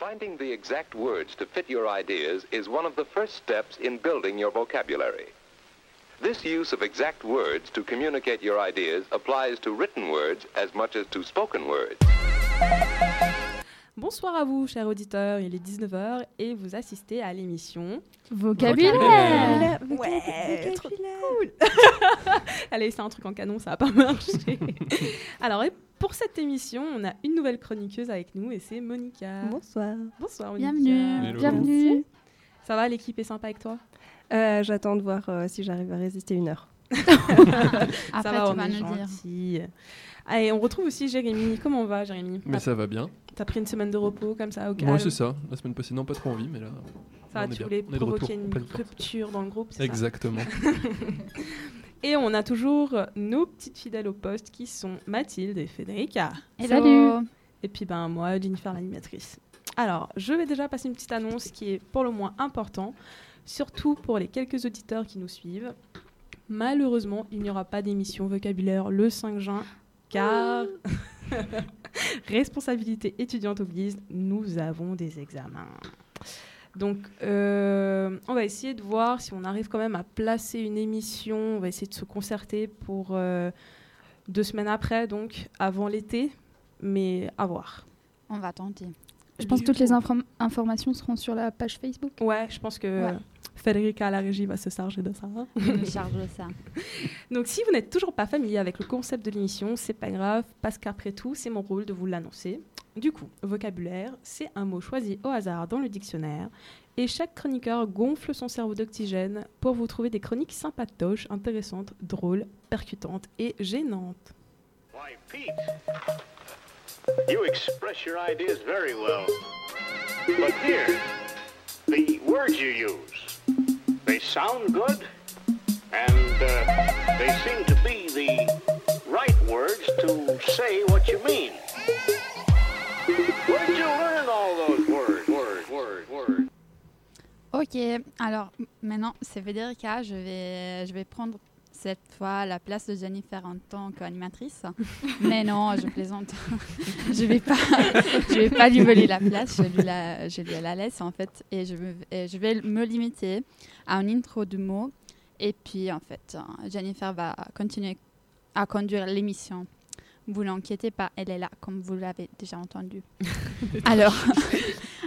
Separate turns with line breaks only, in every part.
Finding the exact words to fit your ideas is one of the first steps in building your vocabulary. This use of exact words to communicate your ideas applies to written words as much as to spoken words.
Bonsoir à vous, chers auditeurs, il est 19h et vous assistez à l'émission
Vocabulaire
Ouais, trop cool Allez, c'est un truc en canon, ça va pas marcher. Alors, pour cette émission, on a une nouvelle chroniqueuse avec nous et c'est Monica.
Bonsoir.
Bonsoir Monica.
Bienvenue.
Hello.
Bienvenue.
Ça va, l'équipe est sympa avec toi?
Euh, J'attends de voir euh, si j'arrive à résister une heure.
Ça va,
tu
on
vas
est
nous dire.
gentils. Allez, on retrouve aussi Jérémy. Comment on va, Jérémy?
Mais ça va bien.
T'as pris une semaine de repos comme ça au calme
Moi, c'est ça. La semaine passée, non, pas trop envie, mais là.
Ça va, tu voulais provoquer une rupture dans le groupe, c'est ça?
Exactement.
Et on a toujours nos petites fidèles au poste qui sont Mathilde et Federica.
Hello.
Et puis ben moi, Jennifer l'animatrice. Alors, je vais déjà passer une petite annonce qui est pour le moins important, surtout pour les quelques auditeurs qui nous suivent. Malheureusement, il n'y aura pas d'émission vocabulaire le 5 juin, car responsabilité étudiante oblige, nous avons des examens. Donc, euh, on va essayer de voir si on arrive quand même à placer une émission. On va essayer de se concerter pour euh, deux semaines après, donc avant l'été, mais à voir.
On va tenter.
Je pense que toutes les inform- informations seront sur la page Facebook.
Ouais, je pense que
Ouais.
Federica à la régie va se charger de ça.
Je me charge de ça.
Donc, si vous n'êtes toujours pas familier avec le concept de l'émission, c'est pas grave, parce qu'après tout, c'est mon rôle de vous l'annoncer. Du coup, vocabulaire, c'est un mot choisi au hasard dans le dictionnaire, et chaque chroniqueur gonfle son cerveau d'oxygène pour vous trouver des chroniques sympatoches, intéressantes, drôles, percutantes et gênantes.
Why, Pete, you express your ideas very well. But here, the words you use, they sound good, and uh, they seem to be the right words to say what you mean.
Ok, alors maintenant, c'est Federica. Je vais, je vais prendre cette fois la place de Jennifer en tant qu'animatrice. Mais non, je plaisante. je vais pas, je vais pas lui voler la place. Je lui la, je lui la laisse en fait, et je, et je vais me limiter à une intro de mots. Et puis en fait, Jennifer va continuer à conduire l'émission. Vous l'inquiétez pas, elle est là, comme vous l'avez déjà entendu. Alors,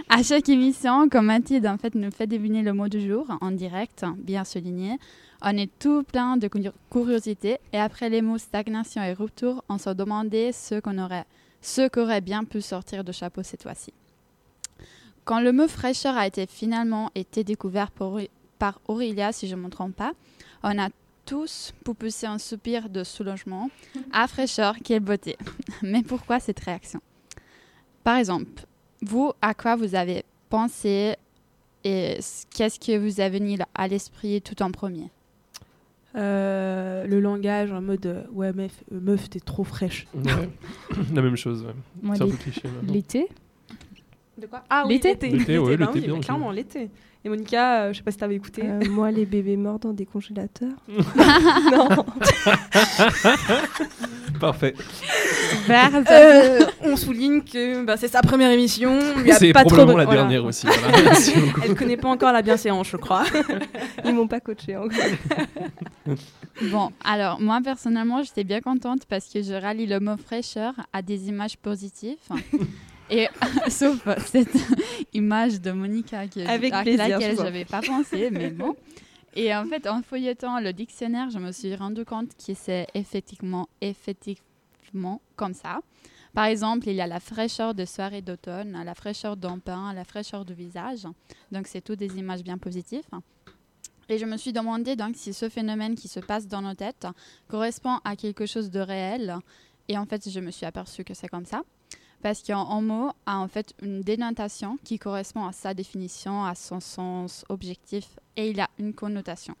à chaque émission, comme Mathilde en fait nous fait deviner le mot du jour en direct, bien souligné, on est tout plein de curi- curiosité et après les mots stagnation et rupture, on se demandait ce qu'on aurait, ce qu'aurait bien pu sortir de chapeau cette fois-ci. Quand le mot fraîcheur a été finalement été découvert pour- par Aurélia, si je ne me trompe pas, on a tous poussé un soupir de soulagement. À fraîcheur, quelle beauté. Mais pourquoi cette réaction? Par exemple, vous, à quoi vous avez pensé et qu'est-ce que vous avez venu à l'esprit tout en premier?
Euh, le langage en mode euh, ouais meuf, euh, meuf t'es trop fraîche.
Ouais. La même chose, ouais. C'est un peu cliché.
L'été
De quoi? Ah oui,
L'été
l'été.
L'été, ouais,
bah
l'été,
oui,
bien
mais
aussi.
clairement l'été. Et Monica, euh, je sais pas si t'avais écouté.
Euh, Moi, les bébés morts dans des congélateurs.
non.
Parfait.
Euh, on souligne que bah, c'est sa première émission.
C'est
pas trop
probablement
de-
la
voilà.
dernière aussi. voilà. Merci.
Elle connaît pas encore la bienséance, je crois.
Ils m'ont pas coaché encore.
Bon, alors moi personnellement, j'étais bien contente parce que je rallie le mot fraîcheur à des images positives. Et sauf cette image de Monica que,
Avec
à
plaisir, je
laquelle
vous en
j'avais pas pensé, mais bon. Et en fait, en feuilletant le dictionnaire, je me suis rendu compte que c'est effectivement, effectivement comme ça. Par exemple, il y a la fraîcheur de soirée d'automne, la fraîcheur d'un pain, la fraîcheur du visage. Donc, c'est toutes des images bien positives. Et je me suis demandé donc si ce phénomène qui se passe dans nos têtes correspond à quelque chose de réel. Et en fait, je me suis aperçue que c'est comme ça. Parce qu'un mot a en fait une dénotation qui correspond à sa définition, à son sens objectif, et il a une connotation.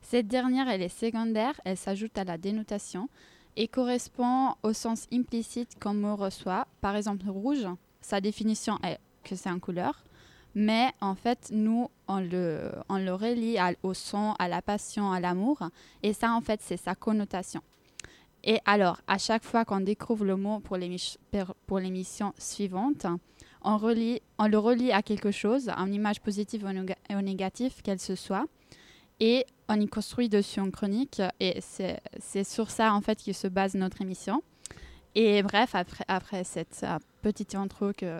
Cette dernière, elle est secondaire, elle s'ajoute à la dénotation et correspond au sens implicite qu'un mot reçoit. Par exemple, rouge, sa définition est que c'est une couleur, mais en fait, nous, on le, on le relie au son, à la passion, à l'amour, et ça, en fait, c'est sa connotation. Et alors, à chaque fois qu'on découvre le mot pour l'émission suivante, on, relie, on le relie à quelque chose, à une image positive ou négative, qu'elle se soit, et on y construit dessus une chronique, et c'est sur ça en fait que se base notre émission. Et bref, après, cette euh, petite intro que,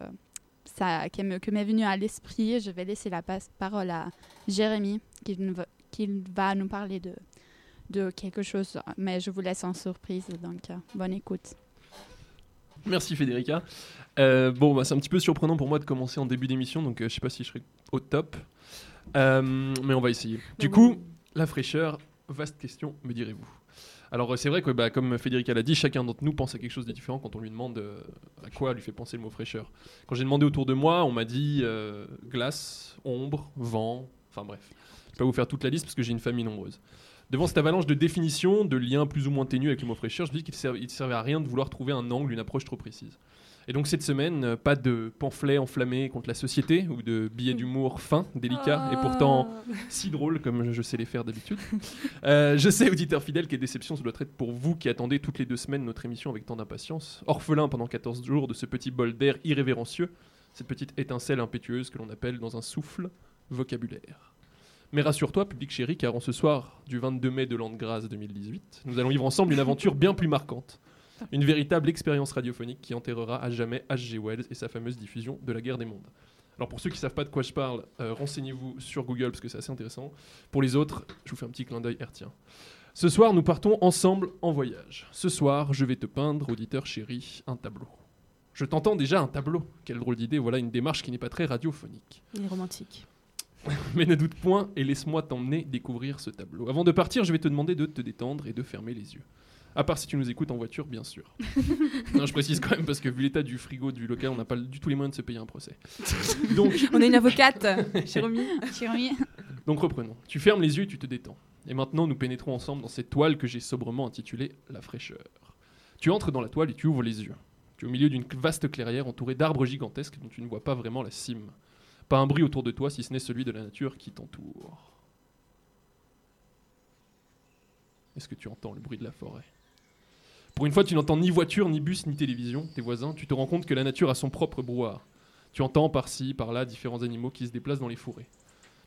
ça, qui m'est venue à l'esprit, je vais laisser la parole à Jérémy, qui, va- qui nous parler de, de quelque chose, mais je vous laisse en surprise, donc euh, bonne écoute.
Merci Federica. Euh, bon, bah, c'est un petit peu surprenant pour moi de commencer en début d'émission, donc euh, je sais pas si je serai au top. Euh, mais on va essayer. Du coup, la fraîcheur, vaste question, me direz-vous. Alors euh, c'est vrai que bah, comme Federica l'a dit, chacun d'entre nous pense à quelque chose de différent quand on lui demande euh, à quoi lui fait penser le mot fraîcheur. Quand j'ai demandé autour de moi, on m'a dit euh, glace, ombre, vent, enfin bref. Je vais pas vous faire toute la liste parce que j'ai une famille nombreuse. Devant cette avalanche de définitions, de liens plus ou moins ténus avec le mot fraîcheur, je dis qu'il ne servait à rien de vouloir trouver un angle, une approche trop précise. Et donc cette semaine, euh, pas de pamphlets enflammés contre la société ou de billets d'humour fins, délicats et pourtant si drôles comme je- sais les faire d'habitude. Euh, je sais, auditeurs fidèles, quelle déception ce doit être pour vous qui attendez toutes les deux semaines notre émission avec tant d'impatience. Orphelin pendant 14 jours de ce petit bol d'air irrévérencieux, cette petite étincelle impétueuse que l'on appelle dans un souffle vocabulaire. Mais rassure-toi, public chéri, car en ce soir du 22 mai de l'an de grâce 2018, nous allons vivre ensemble une aventure bien plus marquante. Une véritable expérience radiophonique qui enterrera à jamais H.G. Wells et sa fameuse diffusion de la guerre des mondes. Alors pour ceux qui ne savent pas de quoi je parle, euh, renseignez-vous sur Google parce que c'est assez intéressant. Pour les autres, je vous fais un petit clin d'œil hertien. Ce soir, nous partons ensemble en voyage. Ce soir, je vais te peindre, auditeur chéri, un tableau. Je t'entends déjà un tableau. Quelle drôle d'idée, voilà une démarche qui n'est pas très radiophonique.
Il est romantique.
Mais ne doute point et laisse-moi t'emmener découvrir ce tableau. Avant de partir, je vais te demander de te détendre et de fermer les yeux. À part si tu nous écoutes en voiture, bien sûr. non, je précise quand même parce que vu l'état du frigo du local, on n'a pas du tout les moyens de se payer un procès. Donc,
On a une avocate, Jérémy.
Jérémy,
donc reprenons. Tu fermes les yeux et tu te détends. Et maintenant, nous pénétrons ensemble dans cette toile que j'ai sobrement intitulée La fraîcheur. Tu entres dans la toile et tu ouvres les yeux. Tu es au milieu d'une vaste clairière entourée d'arbres gigantesques dont tu ne vois pas vraiment la cime. Pas un bruit autour de toi si ce n'est celui de la nature qui t'entoure. Est-ce que tu entends le bruit de la forêt? Pour une fois, tu n'entends ni voiture, ni bus, ni télévision. Tes voisins, tu te rends compte que la nature a son propre brouhaha. Tu entends par-ci, par-là différents animaux qui se déplacent dans les fourrés.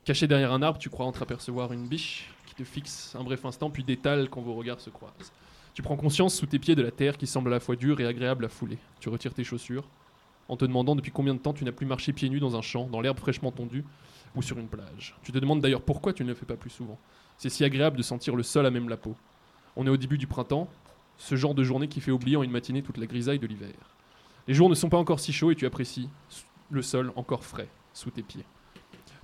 Caché derrière un arbre, tu crois entreapercevoir une biche qui te fixe un bref instant, puis détale quand vos regards se croisent. Tu prends conscience sous tes pieds de la terre qui semble à la fois dure et agréable à fouler. Tu retires tes chaussures, en te demandant depuis combien de temps tu n'as plus marché pieds nus dans un champ, dans l'herbe fraîchement tondue ou sur une plage. Tu te demandes d'ailleurs pourquoi tu ne le fais pas plus souvent. C'est si agréable de sentir le sol à même la peau. On est au début du printemps, ce genre de journée qui fait oublier en une matinée toute la grisaille de l'hiver. Les jours ne sont pas encore si chauds et tu apprécies le sol encore frais sous tes pieds.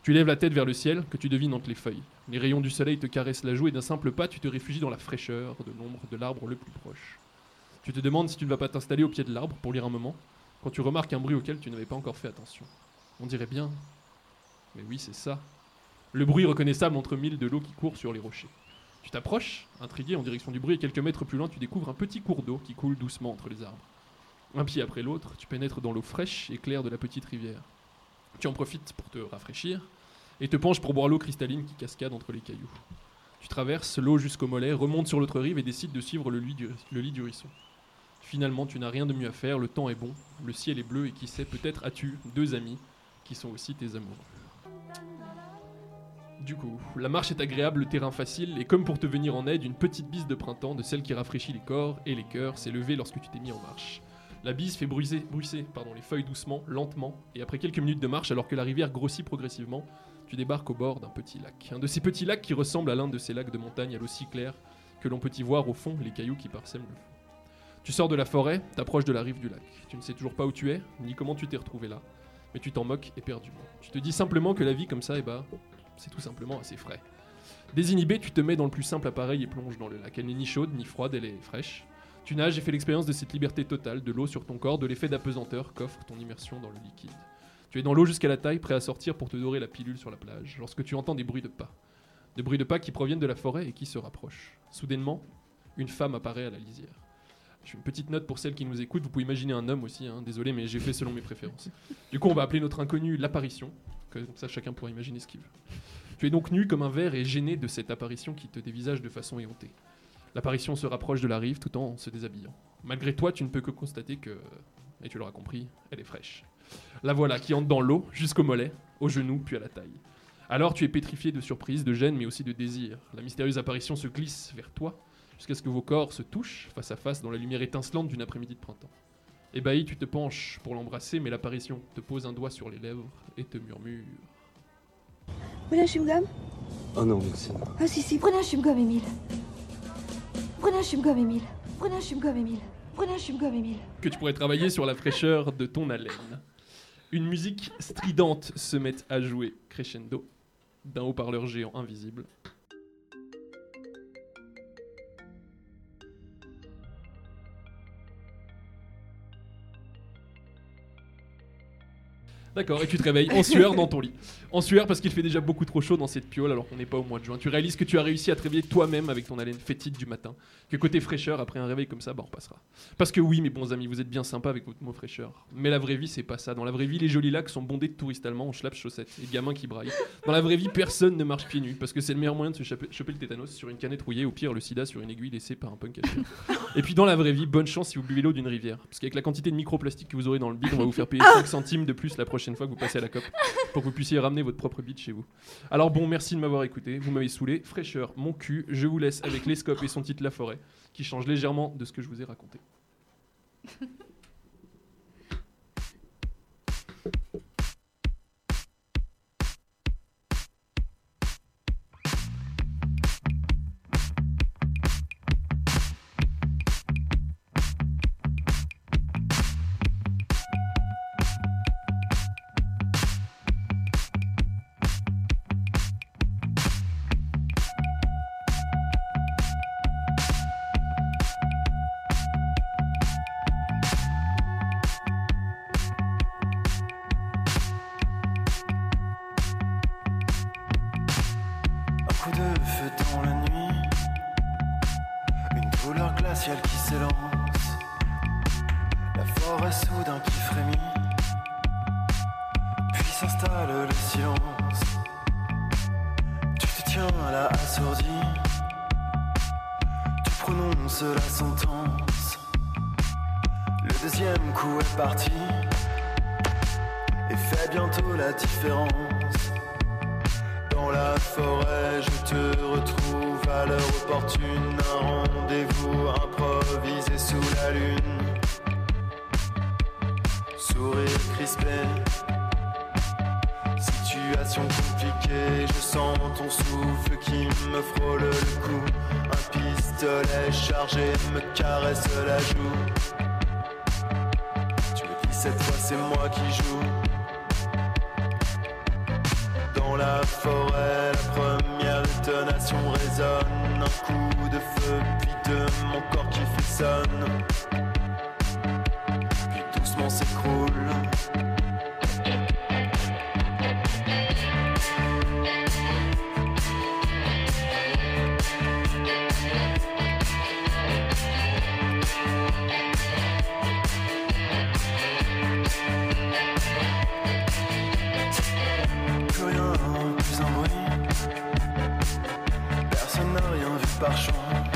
Tu lèves la tête vers le ciel que tu devines entre les feuilles. Les rayons du soleil te caressent la joue et d'un simple pas, tu te réfugies dans la fraîcheur de l'ombre de l'arbre le plus proche. Tu te demandes si tu ne vas pas t'installer au pied de l'arbre pour lire un moment, quand tu remarques un bruit auquel tu n'avais pas encore fait attention. On dirait bien. Mais oui, c'est ça. Le bruit reconnaissable entre mille de l'eau qui court sur les rochers. Tu t'approches, intrigué en direction du bruit, et quelques mètres plus loin, tu découvres un petit cours d'eau qui coule doucement entre les arbres. Un pied après l'autre, tu pénètres dans l'eau fraîche et claire de la petite rivière. Tu en profites pour te rafraîchir et te penches pour boire l'eau cristalline qui cascade entre les cailloux. Tu traverses l'eau jusqu'au mollet, remontes sur l'autre rive et décides de suivre le lit, du, le lit du ruisseau. Finalement, tu n'as rien de mieux à faire, le temps est bon, le ciel est bleu et qui sait, peut-être as-tu deux amis qui sont aussi tes amoureux. Du coup, la marche est agréable, le terrain facile, et comme pour te venir en aide, une petite bise de printemps, de celle qui rafraîchit les corps et les cœurs, s'est levée lorsque tu t'es mis en marche. La bise fait bruiser, les feuilles doucement, lentement, et après quelques minutes de marche, alors que la rivière grossit progressivement, tu débarques au bord d'un petit lac. Un de ces petits lacs qui ressemble à l'un de ces lacs de montagne à l'eau si claire que l'on peut y voir au fond les cailloux qui parsèment le fond. Tu sors de la forêt, t'approches de la rive du lac. Tu ne sais toujours pas où tu es, ni comment tu t'es retrouvé là, mais tu t'en moques éperdument. Tu te dis simplement que la vie comme ça, eh bah, c'est tout simplement assez frais. Désinhibé, tu te mets dans le plus simple appareil et plonges dans le lac. Elle n'est ni chaude ni froide, elle est fraîche. Tu nages et fais l'expérience de cette liberté totale, de l'eau sur ton corps, de l'effet d'apesanteur qu'offre ton immersion dans le liquide. Tu es dans l'eau jusqu'à la taille, prêt à sortir pour te dorer la pilule sur la plage, lorsque tu entends des bruits de pas. Des bruits de pas qui proviennent de la forêt et qui se rapprochent. Soudainement, une femme apparaît à la lisière. Je fais une petite note pour celles qui nous écoutent, vous pouvez imaginer un homme aussi, hein, désolé mais j'ai fait selon mes préférences. Du coup on va appeler notre inconnu l'apparition, comme ça chacun pourra imaginer ce qu'il veut. Tu es donc nu comme un verre et gêné de cette apparition qui te dévisage de façon éhontée. L'apparition se rapproche de la rive tout en se déshabillant. Malgré toi, tu ne peux que constater que, et tu l'auras compris, elle est fraîche. La voilà qui entre dans l'eau, jusqu'au mollet, au genou, puis à la taille. Alors tu es pétrifié de surprise, de gêne, mais aussi de désir. La mystérieuse apparition se glisse vers toi, jusqu'à ce que vos corps se touchent face à face dans la lumière étincelante d'une après-midi de printemps. Ébahi, tu te penches pour l'embrasser, mais l'apparition te pose un doigt sur les lèvres et te murmure.
Prenez un chewing-gum?
Oh non, merci.
Ah si, si, prenez un chewing-gum, Émile. Prenez un chewing-gum, Émile. Prenez un chewing-gum, Émile. Prenez un chewing-gum, Émile.
que tu pourrais travailler sur la fraîcheur de ton haleine. Une musique stridente se met à jouer crescendo d'un haut-parleur géant invisible. D'accord, et tu te réveilles en sueur dans ton lit. En sueur parce qu'il fait déjà beaucoup trop chaud dans cette piole alors qu'on n'est pas au mois de juin. Tu réalises que tu as réussi à te réveiller toi-même avec ton haleine fétide du matin. Que côté fraîcheur, après un réveil comme ça, bah on passera. Parce que oui, mes bons amis, vous êtes bien sympas avec votre mot fraîcheur. Mais la vraie vie, c'est pas ça. Dans la vraie vie, les jolis lacs sont bondés de touristes allemands en schlapp chaussettes et de gamins qui braillent. Dans la vraie vie, personne ne marche pieds nus parce que c'est le meilleur moyen de se choper, choper le tétanos sur une canette rouillée, ou pire le sida sur une aiguille laissée par un punk à. Et puis dans la vraie vie, bonne chance si vous buvez l'eau d'une rivière. Parce qu'avec la quantité de microplastique que vous aurez dans le bide, on va vous faire payer 5 centimes de plus la prochaine fois que vous passez à la COP pour que vous puissiez ramener votre propre bide chez vous. Alors bon, merci de m'avoir écouté, vous m'avez saoulé. Fraîcheur, mon cul, je vous laisse avec les scopes et son titre La Forêt, qui change légèrement de ce que je vous ai raconté.
et fait bientôt la différence. Dans la forêt, je te retrouve à l'heure opportune. Un rendez-vous improvisé sous la lune. Sourire crispé. Situation compliquée, je sens ton souffle qui me frôle le cou. Un pistolet chargé me caresse la joue. Cette fois c'est moi qui joue. Dans la forêt, la première détonation résonne. Un coup de feu, puis de mon corps qui frissonne. Puis doucement s'écroule. N'a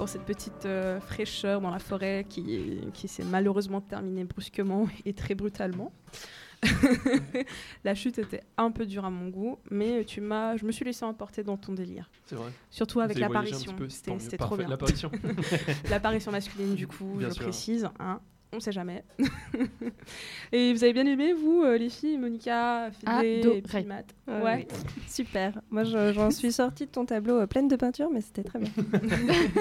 pour cette
petite euh, fraîcheur dans la forêt qui, qui s'est malheureusement terminée brusquement et très brutalement. la chute était un peu dure à mon goût, mais tu m'as, je me suis laissé emporter dans ton délire.
C'est vrai.
Surtout avec l'apparition. C'était trop bien.
L'apparition.
L'apparition masculine, du coup,
Bien
je
sûr.
précise. Hein. On sait jamais. et vous avez bien aimé, vous, euh, les filles, Monica, Fédé et
Adoré.
puis Matt
Ouais,
Ouais.
oui. Super. Moi, je- j'en suis sortie de ton tableau euh, pleine de peinture, mais c'était très bien.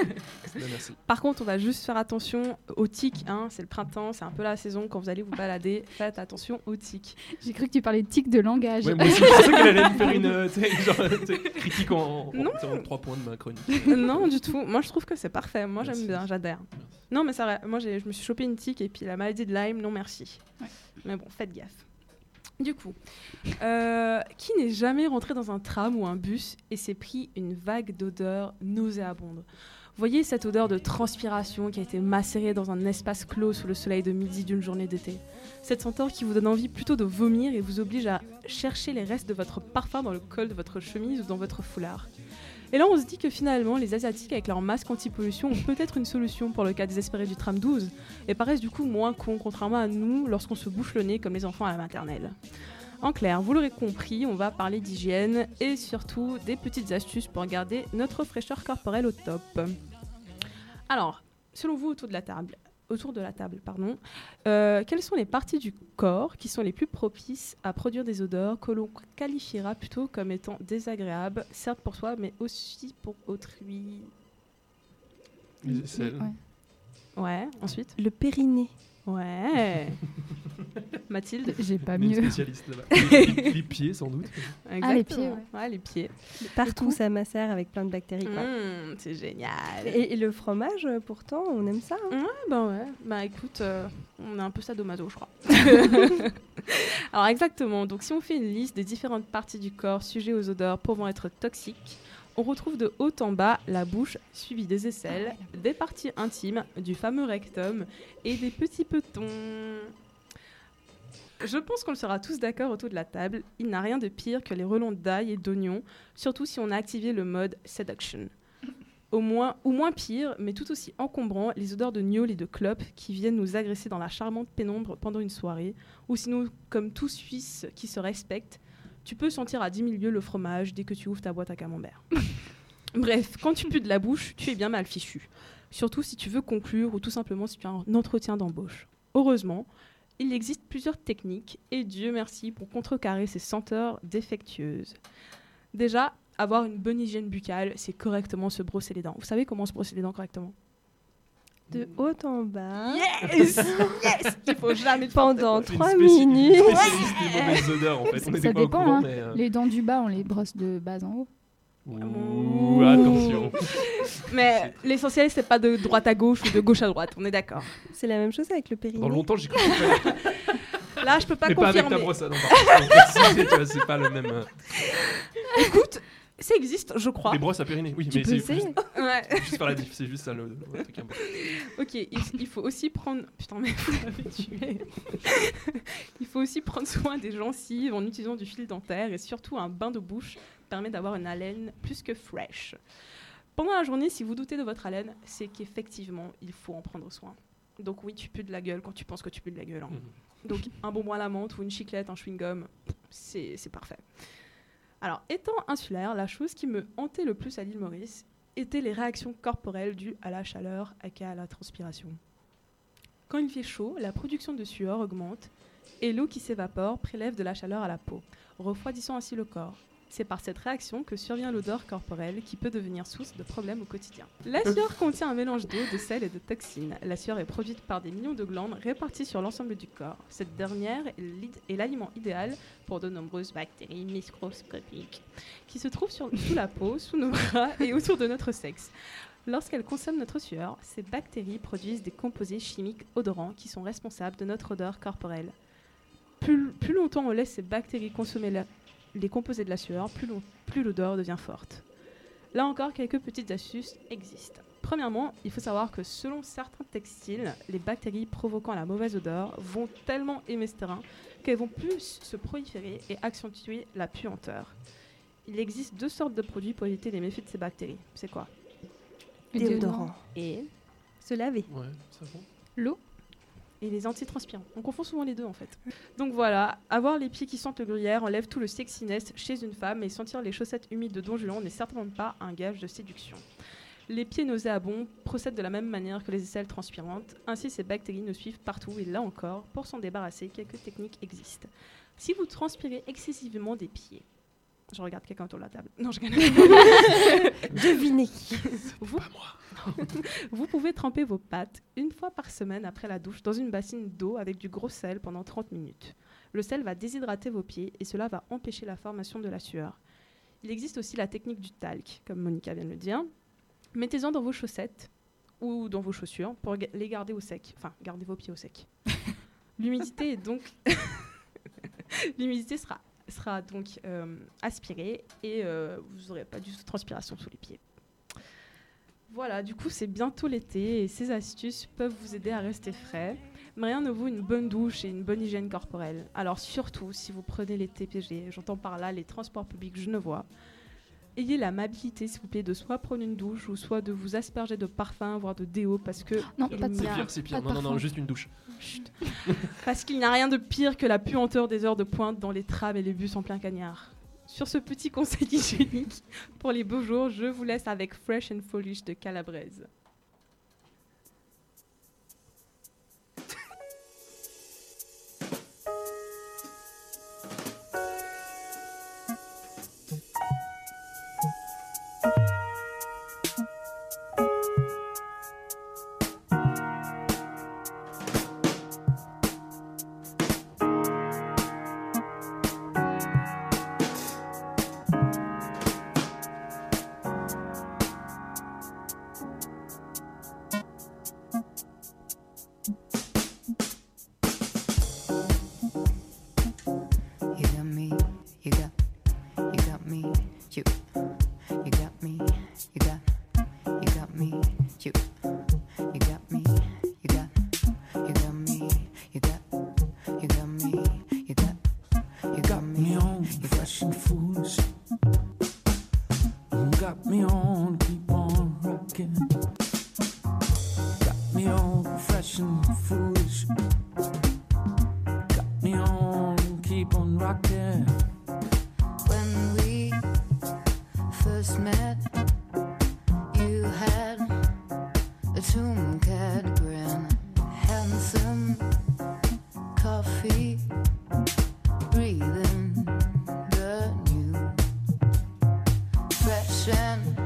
Merci.
Par contre, on va juste faire attention aux tics. Hein. C'est le printemps, c'est un peu la saison. Quand vous allez vous balader, faites attention aux tics.
J'ai cru que tu parlais de tic de langage.
Ouais, moi aussi, je pensais qu'elle allait me faire une euh, genre, critique en, en,
Non.
en trois points de ma chronique.
non, du tout. Moi, je trouve que c'est parfait. Moi, j'aime bien, j'adhère. Non, mais c'est vrai. Moi, j'ai- je me suis chopé une tique et puis la maladie de Lyme, non merci.
Ouais.
Mais bon, faites gaffe. Du coup, euh, qui n'est jamais rentré dans un tram ou un bus et s'est pris une vague d'odeur nauséabonde Voyez cette odeur de transpiration qui a été macérée dans un espace clos sous le soleil de midi d'une journée d'été? Cette senteur qui vous donne envie plutôt de vomir et vous oblige à chercher les restes de votre parfum dans le col de votre chemise ou dans votre foulard. Et là, on se dit que finalement, les Asiatiques, avec leur masque anti-pollution, ont peut-être une solution pour le cas désespéré du tram 12, et paraissent du coup moins cons, contrairement à nous, lorsqu'on se bouche le nez comme les enfants à la maternelle. En clair, vous l'aurez compris, on va parler d'hygiène et surtout des petites astuces pour garder notre fraîcheur corporelle au top. Alors, selon vous, autour de la table, autour de la table, pardon, euh, quelles sont les parties du corps qui sont les plus propices à produire des odeurs que l'on qualifiera plutôt comme étant désagréables, certes pour soi, mais aussi pour autrui?
Les aisselles.
Ouais.
Ouais, ensuite
Le périnée.
Ouais. Mathilde
J'ai pas mieux.
spécialiste là-bas. les, pieds, sans doute.
Ah, les pieds,
ouais. les pieds.
Partout, ça macère avec plein de bactéries. quoi.
Mmh, c'est génial.
Et, et le fromage, euh, pourtant, on aime ça. hein.
Ouais, bah ouais. Bah écoute, euh, on est un peu sadomaso, je crois. Alors exactement. Donc si on fait une liste des différentes parties du corps sujets aux odeurs pouvant être toxiques, on retrouve de haut en bas la bouche, suivie des aisselles, des parties intimes, du fameux rectum et des petits petons. Je pense qu'on le sera tous d'accord autour de la table. Il n'a rien de pire que les relents d'ail et d'oignon, surtout si on a activé le mode seduction. Au moins, ou moins pire, mais tout aussi encombrant, les odeurs de gnôle et de clope qui viennent nous agresser dans la charmante pénombre pendant une soirée, ou sinon, comme tout Suisse qui se respecte, tu peux sentir à 10 000 lieues le fromage dès que tu ouvres ta boîte à camembert. Bref, quand tu pues de la bouche, tu es bien mal fichu. Surtout si tu veux conclure ou tout simplement si tu as un entretien d'embauche. Heureusement, il existe plusieurs techniques et Dieu merci pour contrecarrer ces senteurs défectueuses. Déjà, avoir une bonne hygiène buccale, c'est correctement se brosser les dents. Vous savez comment se brosser les dents correctement?
De haut en bas.
Yes Yes Il faut jamais
Pendant
C'est une
3
spéci-
minutes.
une spécialiste des mauvaises odeurs en fait. On
Ça dépend.
courant,
hein.
mais. euh,
Les dents du bas, on les brosse de bas en haut.
Ouh, attention.
Mais l'essentiel, c'est pas de droite à gauche ou de gauche à droite, on est d'accord.
C'est la même chose avec le périnée.
Dans longtemps, j'ai cru
Là, je peux pas
Mais pas avec
confirmer.
ta brosse à dents. C'est pas le même. euh,
Écoute, ça existe, je crois.
Les brosses à périnée, oui,
Tu
mais
peux
c'est
essayer.
juste,
Ouais.
juste faire la diff, c'est juste ça le, le truc important.
Ok, il, il faut aussi prendre. Putain, mais vous m'avez tué. il faut aussi prendre soin des gencives en utilisant du fil dentaire et surtout un bain de bouche permet d'avoir une haleine plus que fraîche. Pendant la journée, si vous doutez de votre haleine, c'est qu'effectivement, il faut en prendre soin. Donc oui, tu pues de la gueule quand tu penses que tu pues de la gueule. hein. Donc un bonbon à la menthe ou une chiclette, un chewing-gum, c'est c'est parfait. Alors, étant insulaire, la chose qui me hantait le plus à l'île Maurice étaient les réactions corporelles dues à la chaleur et à la transpiration. Quand il fait chaud, la production de sueur augmente et l'eau qui s'évapore prélève de la chaleur à la peau, refroidissant ainsi le corps. C'est par cette réaction que survient l'odeur corporelle qui peut devenir source de problèmes au quotidien. La sueur contient un mélange d'eau, de sel et de toxines. La sueur est produite par des millions de glandes réparties sur l'ensemble du corps. Cette dernière est l'aliment idéal pour de nombreuses bactéries microscopiques qui se trouvent sous la peau, sous nos bras et autour de notre sexe. Lorsqu'elles consomment notre sueur, ces bactéries produisent des composés chimiques odorants qui sont responsables de notre odeur corporelle. Plus, plus longtemps on laisse ces bactéries consommer la- les composés de la sueur, plus, l'odeur devient forte. Là encore, quelques petites astuces existent. Premièrement, il faut savoir que selon certains textiles, les bactéries provoquant la mauvaise odeur vont tellement aimer ce terrain qu'elles vont plus se proliférer et accentuer la puanteur. Il existe deux sortes de produits pour éviter les méfaits de ces bactéries. C'est quoi?
Déodorant.
Et?
Se laver.
Ouais,
l'eau et les antitranspirants. On confond souvent les deux en fait. Donc voilà, avoir les pieds qui sentent le gruyère enlève tout le sexiness chez une femme et sentir les chaussettes humides de Don Juan n'est certainement pas un gage de séduction. Les pieds nauséabonds procèdent de la même manière que les aisselles transpirantes, ainsi ces bactéries nous suivent partout et là encore, pour s'en débarrasser, quelques techniques existent. Si vous transpirez excessivement des pieds, je regarde quelqu'un autour de la table. Non, je gagne.
Devinez.
Vous, vous pouvez tremper vos pattes une fois par semaine après la douche dans une bassine d'eau avec du gros sel pendant 30 minutes. Le sel va déshydrater vos pieds et cela va empêcher la formation de la sueur. Il existe aussi la technique du talc, comme Monica vient de le dire. Mettez-en dans vos chaussettes ou dans vos chaussures pour les garder au sec. Enfin, gardez vos pieds au sec. L'humidité est donc l'humidité sera sera donc euh, aspirée et euh, vous n'aurez pas du tout de transpiration sous les pieds. Voilà, du coup c'est bientôt l'été et ces astuces peuvent vous aider à rester frais. Mais rien ne vaut une bonne douche et une bonne hygiène corporelle. Alors surtout si vous prenez les TPG, j'entends par là les transports publics genevois, ayez l'amabilité s'il vous plaît de soit prendre une douche ou soit de vous asperger de parfum, voire de déo parce que
Non, pas de
C'est pire, c'est pire. Non, non, non, juste une douche.
Chut. Parce qu'il n'y a rien de pire que la puanteur des heures de pointe dans les trams et les bus en plein cagnard. Sur ce petit conseil hygiénique, pour les beaux jours, je vous laisse avec Fresh and Foolish de Calabrese.
Fresh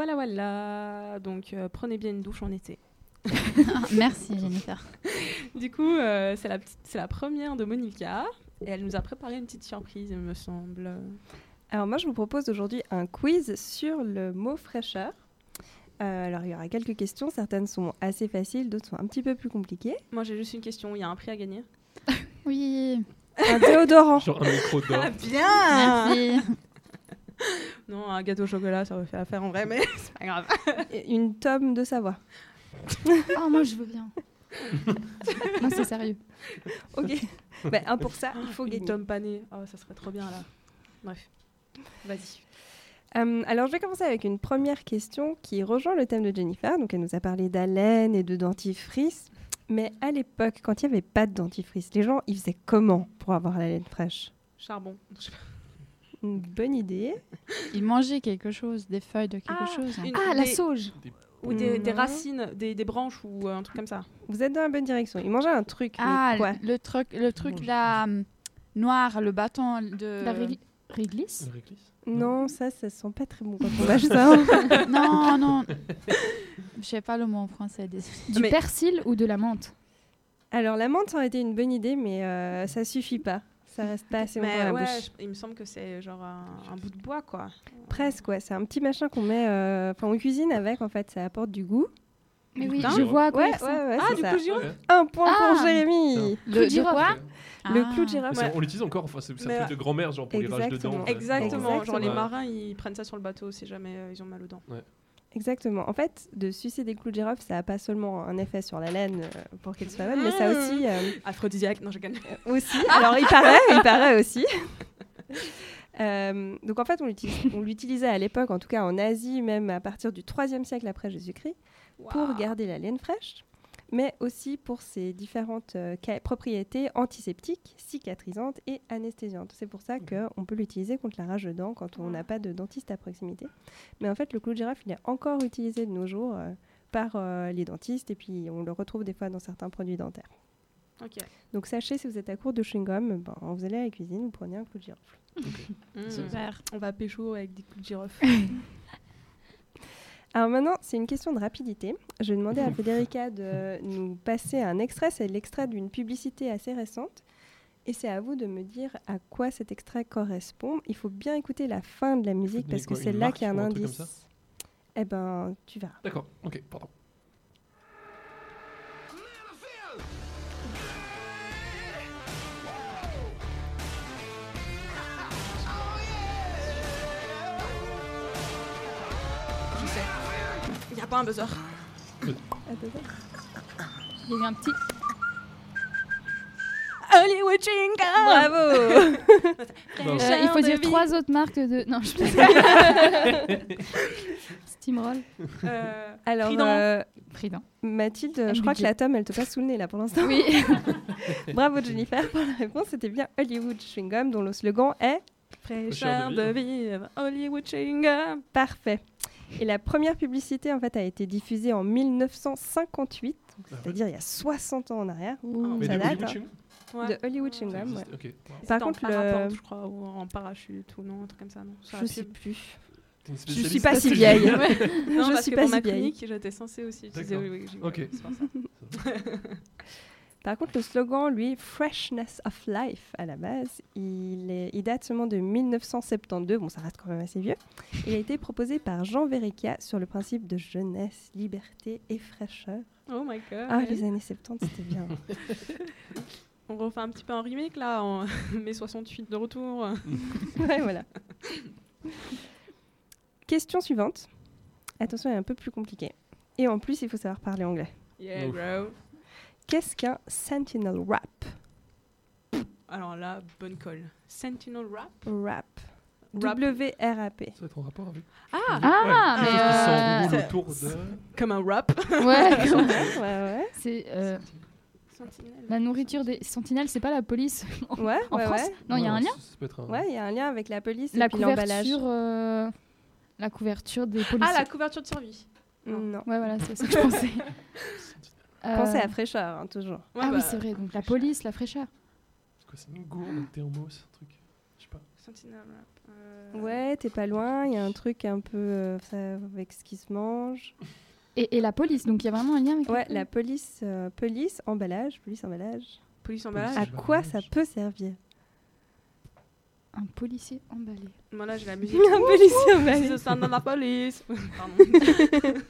Voilà, voilà. Donc, euh, prenez bien une douche en été.
Merci Jennifer.
Du coup, euh, c'est la, petite- c'est la première de Monica. Et elle nous a préparé une petite surprise, il me semble.
Alors moi, je vous propose aujourd'hui un quiz sur le mot fraîcheur. Euh, alors, il y aura quelques questions. Certaines sont assez faciles, d'autres sont un petit peu plus compliquées.
Moi, j'ai juste une question. Il y a un prix à gagner
Oui.
Un déodorant.
Genre un micro d'or.
Ah, bien
Merci.
Non, un gâteau au chocolat, ça aurait fait affaire en vrai, mais c'est pas grave.
Et Une tome de Savoie.
Oh, moi, je veux bien. non, c'est sérieux.
Ok. Ben, un pour ça, il faut
Une
gagner.
tome panée. Oh, ça serait trop bien là. Bref. Vas-y.
Euh, alors, je vais commencer avec une première question qui rejoint le thème de Jennifer. Donc, elle nous a parlé d'haleine et de dentifrice. Mais à l'époque, quand il n'y avait pas de dentifrice, les gens, ils faisaient comment pour avoir la laine fraîche?
Charbon. Je sais pas.
Une bonne idée.
Il mangeait quelque chose, des feuilles de quelque
Ah,
chose.
une-
Ah, la
des-
sauge.
Ou des, des
Non.
racines, des, des branches ou euh, un truc comme ça.
Vous êtes dans la bonne direction. Ils mangeaient un truc. mais
Ah,
quoi
le truc, le truc là, hum, noir, le bâton de.
La régli- réglisse?
Non, ça, ça sent pas très bon quand on mâche ça.
non, non. Je sais pas le mot en français. désolé.
Du
Mais-
persil ou de la menthe?
Alors, la menthe, ça aurait été une bonne idée, mais euh, ça suffit pas. Ça reste pas assez longtemps la bouche.
je- il me semble que c'est genre un, un bout de bois, quoi.
Presque, ouais. C'est un petit machin qu'on met. euh, Enfin, on cuisine avec, en fait. Ça apporte du goût.
Mais oui, je vois à quoi
Ouais, ouais.
Ah,
c'est
du
ça.
coup, Giro
Ouais.
Un point
Ah.
pour Jérémy.
Le
Le-
de
de
quoi
Le
Ah.
clou de
ça, On l'utilise encore, enfin, c'est un truc de grand-mère, genre pour les rages dedans. ouais.
Exactement. Genre les marins, ils prennent ça sur le bateau si jamais euh, ils ont mal aux dents.
Exactement. En fait, de sucer des clous de girafe, ça n'a pas seulement un effet sur la laine euh, pour qu'elle soit bonne, mais ça a aussi. euh,
Aphrodisiaque, non, je gagne.
aussi. Alors, il paraît, il paraît aussi. Euh, donc, en fait, on l'utilisait à l'époque, en tout cas en Asie, même à partir du 3e siècle après Jésus-Christ, pour garder la laine fraîche, mais aussi pour ses différentes euh, propriétés antiseptiques, cicatrisantes et anesthésiantes. C'est pour ça qu'on peut l'utiliser contre la rage de dents quand on n'a pas de dentiste à proximité. Mais en fait, le clou de girafe, il est encore utilisé de nos jours euh, par euh, les dentistes et puis on le retrouve des fois dans certains produits dentaires.
Ok.
Donc sachez, si vous êtes à court de chewing-gum, ben, vous allez à la cuisine, vous prenez un clou de girofle.
Mmh.
Super.
On va pécho avec des clous de girofle.
Alors maintenant, c'est une question de rapidité. Je vais demander à Federica de nous passer un extrait. C'est l'extrait d'une publicité assez récente. Et c'est à vous de me dire à quoi cet extrait correspond. Il faut bien écouter la fin de la musique parce que c'est là qu'il y a un indice. Eh ben, tu verras.
D'accord, ok, pardon.
Pas un buzzer.
Il y a eu un petit.
Hollywood chewing gum
Bravo
Euh, il faut
de
dire
vie.
trois autres marques de. Non, je Steamroll.
Euh,
Alors,
Trident.
euh. Mathilde, je crois que la tome, elle te passe sous le nez là pour l'instant.
Oui.
Bravo Jennifer pour la réponse. C'était bien Hollywood Chewing Gum dont le slogan est
Fraîcheur de vivre, Hollywood chewing gum.
Parfait. Et la première publicité en fait a été diffusée en 1958, donc
Ah
c'est-à-dire il y a 60 ans en arrière.
Mais
ça
de
date,
Hollywood
hein.
Ouais.
De Hollywood Chewing
existe,
ouais.
ok. wow.
C'était
Par
en
contre, le-
je crois, ou en parachute, ou non, un truc comme ça, non? Ça
Je sais plus. Je
spécialiste
suis pas si vieille.
Non,
Je
parce
suis
que
pas
pour
si
ma
vieille.
clinique, j'étais censée aussi utiliser. Hollywood chewing.
Ok.
Par contre, le slogan, lui, Freshness of Life, à la base, il, est- il date seulement de 1972. Bon, ça reste quand même assez vieux. Il a été proposé par Jean Verrecchia sur le principe de jeunesse, liberté et fraîcheur.
Oh my god.
Ah, les années 70, c'était bien.
On refait un petit peu un remake là, en mai 68 de retour.
ouais, voilà. Question suivante. Attention, elle est un peu plus compliquée. Et en plus, il faut savoir parler anglais.
Yeah,
Ouf.
bro.
Qu'est-ce qu'un Sentinel Rap?
Alors là, bonne colle. Sentinel Rap?
Rap.
Rap.
W-R-A-P.
Ça va être en rapport avec.
Ah,
Ah,
Ouais.
mais, euh,
autour de.
Comme un rap.
Ouais,
ouais, ouais.
c'est euh, la nourriture des sentinelles, c'est pas la police en,
Ouais,
en
ouais,
France?
ouais.
Non, il y a un lien?
un.
Ouais, il y a un lien avec la police
La
et puis l'emballage.
euh, la couverture des policiers.
Ah, la couverture de survie.
Non.
Ouais, voilà, c'est ça que je pensais.
Pensez
Euh,
à fraîcheur, hein, toujours.
Ouais,
ah
bah,
oui, c'est vrai. Donc la police, la fraîcheur.
C'est quoi C'est une gourde, un thermos, un truc. Je sais pas.
Sentinel Rap. euh,
Ouais, t'es pas loin. Il y a un truc un peu euh, ça, avec ce qui se mange.
Et, et la police, donc il y a vraiment un lien avec
Ouais,
la
la police, euh, police, emballage, police, emballage.
Police
À
emballage.
Police.
quoi ça peut servir
Un policier emballé.
Moi là, j'ai la musique.
Un policier emballé.
C'est ça, dans la police. Pardon.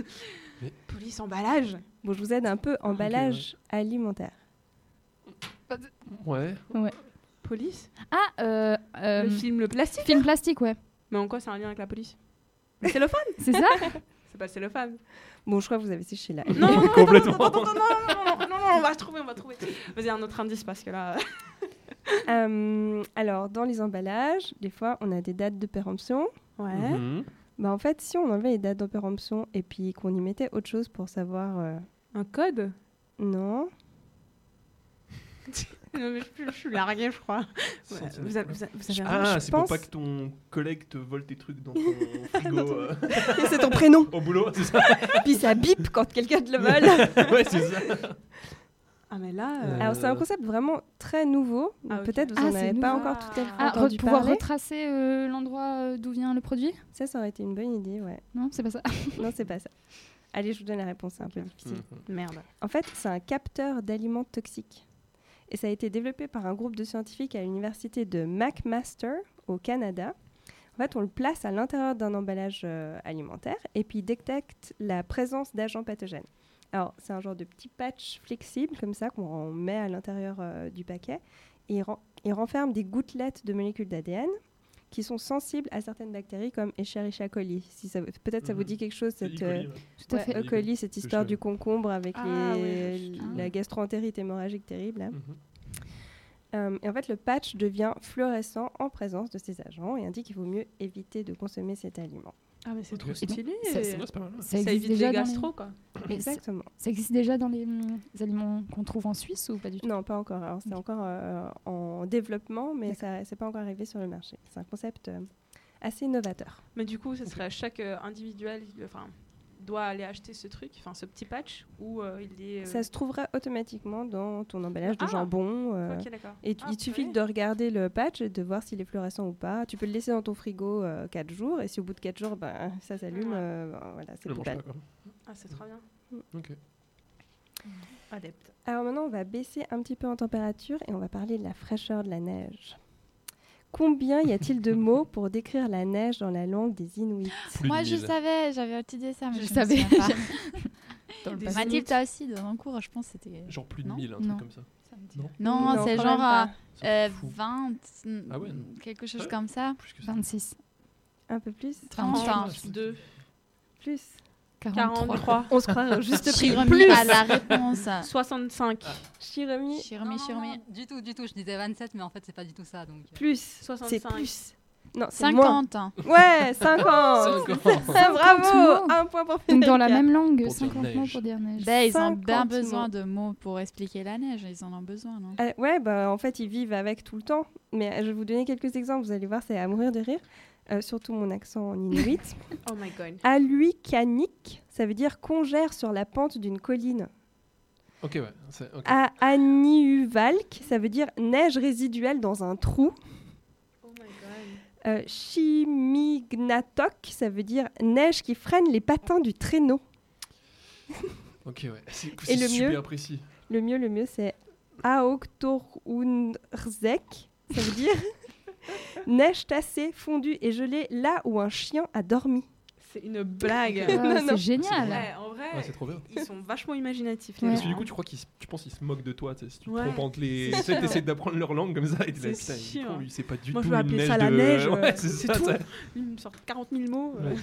Mais...
Police emballage
Bon, je vous aide un peu. Emballage okay, ouais. alimentaire.
Ouais. Ouais.
Police
Ah, euh, euh,
Le film Le Plastique
Film Plastique, ouais.
Mais en quoi c'est un lien avec la police Le cellophane
C'est ça
C'est pas le cellophane.
Bon, je crois que vous avez séché là.
Non, non, non. Non, non, non, non, non, on va trouver, on va trouver. Vas-y, un autre indice parce que là.
euh, alors, dans les emballages, des fois, on a des dates de péremption.
Ouais.
Mm -hmm.
Bah, en fait, si on enlevait les dates de péremption et puis qu'on y mettait autre chose pour savoir. euh,
Un code?
Non.
Non, mais je, je suis larguée, je crois. Ouais, vous avez, vous avez- vous avez
Ah,
je
c'est pour
pense-
pas que ton collègue te vole tes trucs dans ton frigo euh,
Et c'est ton prénom.
au boulot, c'est ça
puis ça bip quand quelqu'un te le vole.
Ouais, c'est ça.
Ah, mais là.
Euh,
Alors, c'est un concept vraiment très nouveau.
Ah.
Peut-être vous
Ah,
en
c'est
avez pas encore tout à fait
Ah, re-
entendu
pouvoir
parler.
retracer euh, l'endroit euh, d'où vient le produit?
Ça, ça aurait été une bonne idée, ouais.
Non, c'est pas ça.
non, c'est pas ça. Allez, je vous donne la réponse, c'est un peu difficile.
Mhm.
Merde.
En fait, c'est un capteur d'aliments toxiques. Et ça a été développé par un groupe de scientifiques à l'université de McMaster au Canada. En fait, on le place à l'intérieur d'un emballage euh, alimentaire et puis il détecte la présence d'agents pathogènes. Alors, c'est un genre de petit patch flexible comme ça qu'on met à l'intérieur euh, du paquet. Et il, ren- il renferme des gouttelettes de molécules d'ADN qui sont sensibles à certaines bactéries comme Escherichia coli. Si peut-être ça vous
Mhm.
dit quelque chose cette
E.
euh,
coli, ouais.
Tout à
Ouais,
fait.
E. coli, cette
Que
histoire du concombre avec
Ah,
les-
je-
la gastroentérite hémorragique terrible.
Mhm.
Euh, et en fait, le patch devient fluorescent en présence de ces agents et indique qu'il vaut mieux éviter de consommer cet aliment.
Ah, mais c'est trop
Et donc,
stylé.
ça-
pas mal. ouais.
Ça
Ça
existe
évite
déjà
les
dans les-
gastro, quoi.
Exactement.
Ça existe déjà dans les hum, aliments qu'on trouve en Suisse ou pas du tout?
Non, pas encore. Alors, c'est encore euh, en développement, mais ça c'est pas encore arrivé sur le marché. C'est un concept euh, assez novateur.
Mais du coup, ce serait chaque euh, individuel, enfin, doit aller acheter ce truc, enfin, ce petit patch, ou euh, il est. euh,
Ça se trouvera automatiquement dans ton emballage de
Ah.
jambon. euh. Et tu-
Ah,
il te suffit de regarder le patch et de voir s'il est fluorescent ou pas. Tu peux le laisser dans ton frigo 4 jours et si au bout de 4 jours ben, ça s'allume,
Ouais.
euh, ben, voilà, c'est
quoi.
Ah, c'est trop bien.
Ok.
Adepte.
Alors maintenant, on va baisser un petit peu en température et on va parler de la fraîcheur de la neige. Combien y a-t-il de mots pour décrire la neige dans la langue des Inuits
Plus
Moi,
de
je
mille.
savais, j'avais étudié ça, mais
Je
je,
savais.
me pas.
Dans le.
Mathilde, toi aussi, dans le cours, je pense que c'était.
Genre plus de
Non
1000, un
Non.
truc comme ça.
Ça me dit
Non.
Non,
Non,
c'est genre euh,
fou.
20,
Ah ouais.
quelque chose
Ouais.
comme ça.
Plus que ça.
26,
Un peu plus
Enfin,
2,
Plus
43.
43,
On se croirait au juste.
Chiromie
Plus
à la réponse.
65,
Chiromie,
Chiromie, chiromie.
Du tout, du tout. Je disais 27, mais en fait, c'est pas du tout ça. Donc, euh.
plus.
65.
C'est plus. Non, c'est moins.
50.
Ouais, 50 Ah, Bravo
mots.
Un point pour
Donc dans la même langue,
Pour dire
50 mots pour dire neige.
Ben, ils ont bien
50
besoin
mots.
de mots pour expliquer la neige. Ils en ont besoin, non?
Euh, ouais, bah, en fait, ils vivent avec tout le temps. Mais je vais vous donner quelques exemples, vous allez voir, c'est à mourir de rire. Euh, surtout mon accent en inuit.
Oh my god.
Aluikanik, ça veut dire congère sur la pente d'une colline.
Ok, ouais. c'est- ok.
A- Aniuvalk, ça veut dire neige résiduelle dans un trou.
Oh my god.
Euh, Chimignatok, ça veut dire neige qui freine les patins du traîneau.
Ok, ouais. C'est
Et
c'est
le
super
mieux
précis.
Le mieux, le mieux, c'est Aoktorunrzek. Ça veut dire neige tassée, fondue et gelée là où un chien a dormi.
C'est une blague.
Ah, c'est génial.
Ouais, en vrai,
Ouais, trop bien.
ils sont vachement imaginatifs. les
Ouais.
Parce que
gens.
du coup, tu crois qu'ils tu penses qu'ils se moquent de toi, tu sais, si tu te
Ouais.
trompes entre les. Tu t'essaies d'apprendre leur langue comme ça et là,
C'est
pas du
Moi,
tout
je vais
une
appeler
neige
ça la
de-
neige.
Ouais,
c'est tout.
ça.
Une sorte de 40 000 mots. euh.
Ouais.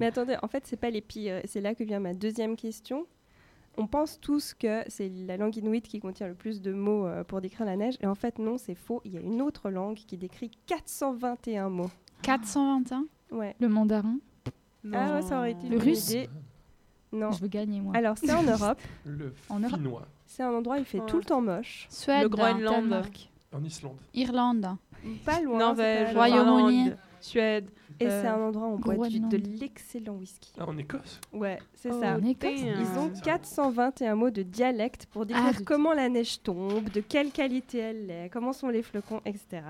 Mais attendez, en fait, c'est pas les pires. C'est là que vient ma deuxième question. On pense tous que c'est la langue inuit qui contient le plus de mots euh, pour décrire la neige. Et en fait, non, c'est faux. Il y a une autre langue qui décrit 421 mots.
421
Ouais.
Le mandarin.
Ah ouais, ça aurait été
Le russe
idée. Non.
Je veux gagner, moi.
Alors, c'est en Europe.
Le
En Europe.
finnois.
C'est un endroit où il fait
Ouais.
tout le temps moche.
Suède,
Le Groenland.
Danemark.
En Islande.
Irlande.
Pas loin.
Norvège.
Royaume-Uni.
Suède.
Et
Euh,
c'est un endroit où on boit du- de l'excellent whisky.
Ah, en Écosse
Ouais, c'est
Oh,
ça.
En Écosse.
Ils ont 421 mots de dialecte pour décrire
Ah, de-
comment la neige tombe, de quelle qualité elle est, comment sont les flocons, etc.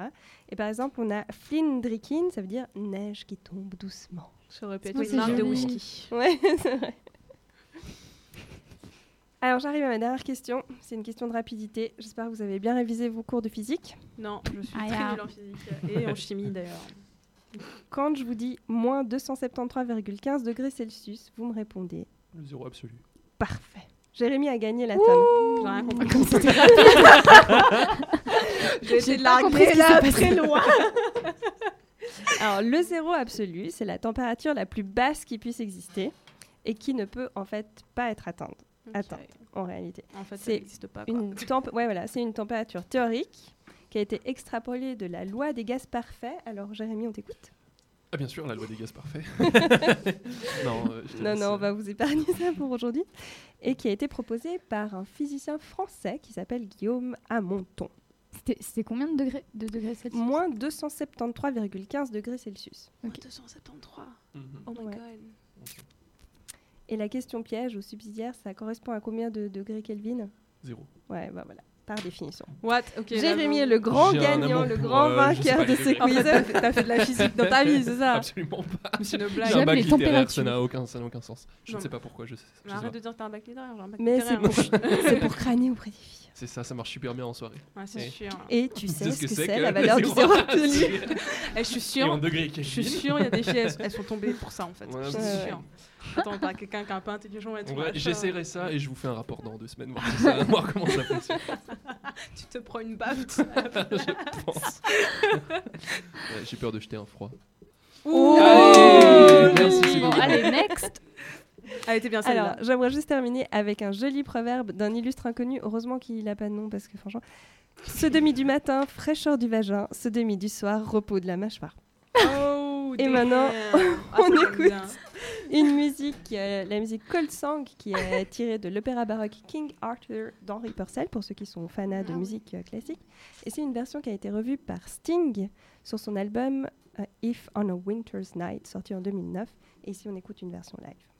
Et par exemple, on a Flindrikin, ça veut dire neige qui tombe doucement.
Ça aurait pu être
Oh,
une
c'est
marque de whisky.
Ouais, c'est vrai. Alors j'arrive à ma dernière question. C'est une question de rapidité. J'espère que vous avez bien révisé vos cours de physique.
Non, je suis
Ah,
très nulle en physique et en chimie d'ailleurs.
Quand je vous dis moins 273,15 degrés Celsius, vous me répondez
Le zéro absolu.
parfait. Jérémy a gagné la tome.
J'ai rien compris.
Comme c'était
J'ai là très loin.
Alors, le zéro absolu, c'est la température la plus basse qui puisse exister et qui ne peut en fait pas être atteinte, atteinte en réalité.
En fait, ça
C'est
n'existe pas. quoi.
Une, temp- ouais, voilà, c'est une température théorique qui a été extrapolée de la loi des gaz parfaits. Alors, Jérémy, on t'écoute
Ah, bien sûr, la loi des gaz parfait. non, euh,
Non, on
euh,
va vous épargner ça pour aujourd'hui. Et qui a été proposée par un physicien français qui s'appelle Guillaume Amonton.
C'était- combien de degrés, de degrés Celsius?
Moins 273,15 degrés Celsius.
Moins 273.
mhm.
Oh my
Ouais.
god.
Et la question piège au subsidiaire, ça correspond à combien de degrés Kelvin?
Zéro.
Ouais, bah voilà, par définition.
What? Ok.
Jérémy est le grand gagnant, le grand
euh,
vainqueur de ce quiz.
t'as fait, de la physique dans ta vie, c'est ça?
Absolument pas.
C'est une
J'ai un bac littéraire, ça n'a aucun, ça n'a aucun sens. Je
Non,
ne sais pas pourquoi. Je sais, je
Mais
sais
arrête
pas.
de dire que t'as un bac littéraire, j'ai un bac
Mais c'est
littéraire.
pour, c'est pour crâner auprès des filles.
C'est ça, ça marche super bien en soirée.
Ouais, c'est
Ouais.
sûr.
Et tu sais ce que c'est la
le
valeur du
zéro
absolu.
Eh, je suis sûre. Je suis sûre, il y a des filles, elles, sont tombées pour ça en fait. Je suis sûre. Attends, t'as quelqu'un qui est un peu intelligent et tout.
Ouais. J'essaierai ça et je vous fais un rapport dans deux semaines, voir, si ça- voir comment ça fonctionne.
Tu te prends une baffe.
je pense. Ouais, J'ai peur de jeter un froid.
Ouh
Allez, merci,
Bon, allez, next.
Elle était bien
Alors, j'aimerais juste terminer avec un joli proverbe d'un illustre inconnu. Heureusement qu'il n'a pas de nom parce que franchement, ce demi du matin, fraîcheur du vagin, ce demi du soir, repos de la mâchoire.
Oh,
Et
damn.
maintenant,
Ah,
on écoute. Une musique, euh, la musique Cold Song, qui est tirée de l'opéra baroque King Arthur d'Henri Purcell, pour ceux qui sont fans de musique euh, classique. Et c'est une version qui a été revue par Sting sur son album euh, If on a Winter's Night, sorti en 2009. Et ici, on écoute une version live.